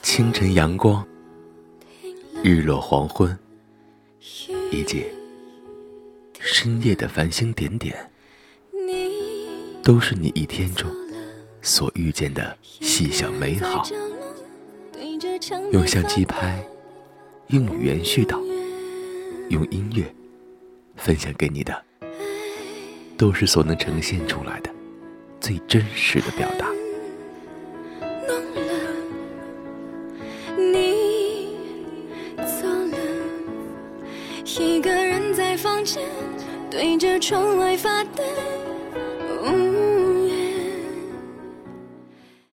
清晨阳光、日落黄昏，以及深夜的繁星点点，都是你一天中所遇见的细小美好。用相机拍，用语言絮叨，用音乐分享给你的，都是所能呈现出来的最真实的表达。一个人在房间对着窗外发呆。